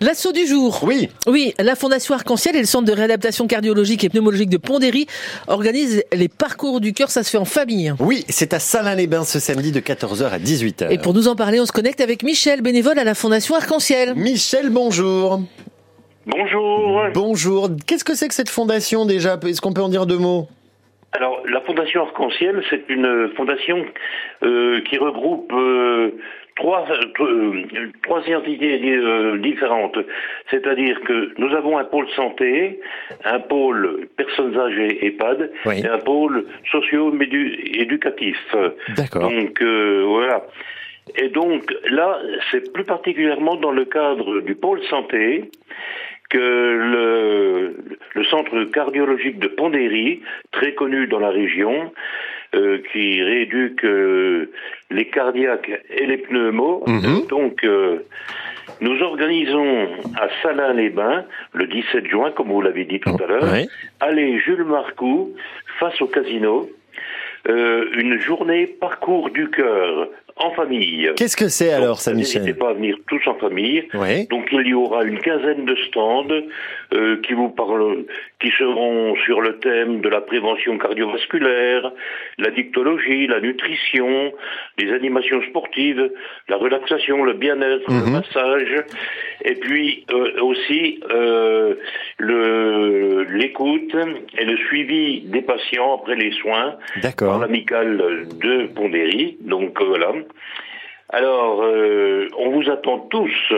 L'assaut du jour. Oui. Oui, la Fondation Arc-en-Ciel et le Centre de réadaptation cardiologique et pneumologique de Pondéry organisent les parcours du cœur. Ça se fait en famille. Oui, c'est à Salins-les-Bains ce samedi de 14h à 18h. Et pour nous en parler, on se connecte avec Michel, bénévole à la Fondation Arc-en-Ciel. Michel, bonjour. Bonjour. Bonjour. Qu'est-ce que c'est que cette fondation déjà? Est-ce qu'on peut en dire deux mots? Alors, la Fondation Arc-en-Ciel, c'est une fondation euh, qui regroupe euh, trois, euh, trois entités euh, différentes. C'est-à-dire que nous avons un pôle santé, un pôle personnes âgées EHPAD Oui. et un pôle socio-éducatif. D'accord. Donc, euh, voilà. Et donc, là, c'est plus particulièrement dans le cadre du pôle santé que le, le centre cardiologique de Pondéry, très connu dans la région, euh, qui rééduque euh, les cardiaques et les pneumos. Mhm. Donc, euh, nous organisons à Salins-les-Bains, le 17 juin, comme vous l'avez dit tout à l'heure, Oui. allez Jules Marcoux, face au casino, euh, une journée parcours du cœur en famille. Qu'est-ce que c'est alors, ça, N'hésitez Michel pas à venir tous en famille. Oui. Donc il y aura une quinzaine de stands euh, qui vous parlent, qui seront sur le thème de la prévention cardiovasculaire, la dictologie, la nutrition, les animations sportives, la relaxation, le bien-être, le Mhm. massage, et puis euh, aussi euh, le l'écoute et le suivi des patients après les soins par D'accord. l'amicale de Pondéry. Donc euh, voilà. Alors, euh, on vous attend tous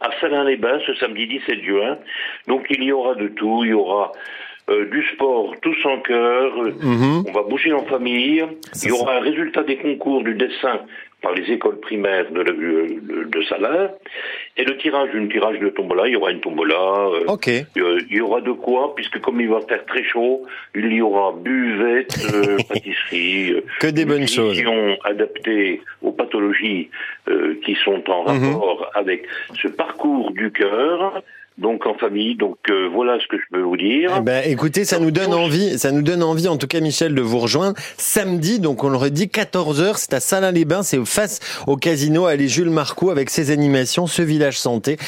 à Salins-les-Bains ce samedi 17 juin. Donc il y aura de tout. Il y aura euh, du sport tous en cœur. Mhm. On va bouger en famille. Il y aura un résultat des concours du dessin par les écoles primaires de, de, de Salins. Et le tirage, une tirage de tombola. Il y aura une tombola. euh, Ok. euh, il y aura de quoi, puisque comme il va faire très chaud, il y aura buvette, euh, pâtisserie, euh, Que des bonnes choses. adaptée pathologies euh, qui sont en Mhm. rapport avec ce parcours du cœur, donc en famille. Donc euh, voilà ce que je peux vous dire. Eh ben, écoutez, ça nous donne envie, ça nous donne envie, en tout cas, Michel, de vous rejoindre samedi. Donc, on le redit, 14h, c'est à Salins-les-Bains, c'est face au casino, allez Jules Marcoux avec ses animations, ce village santé.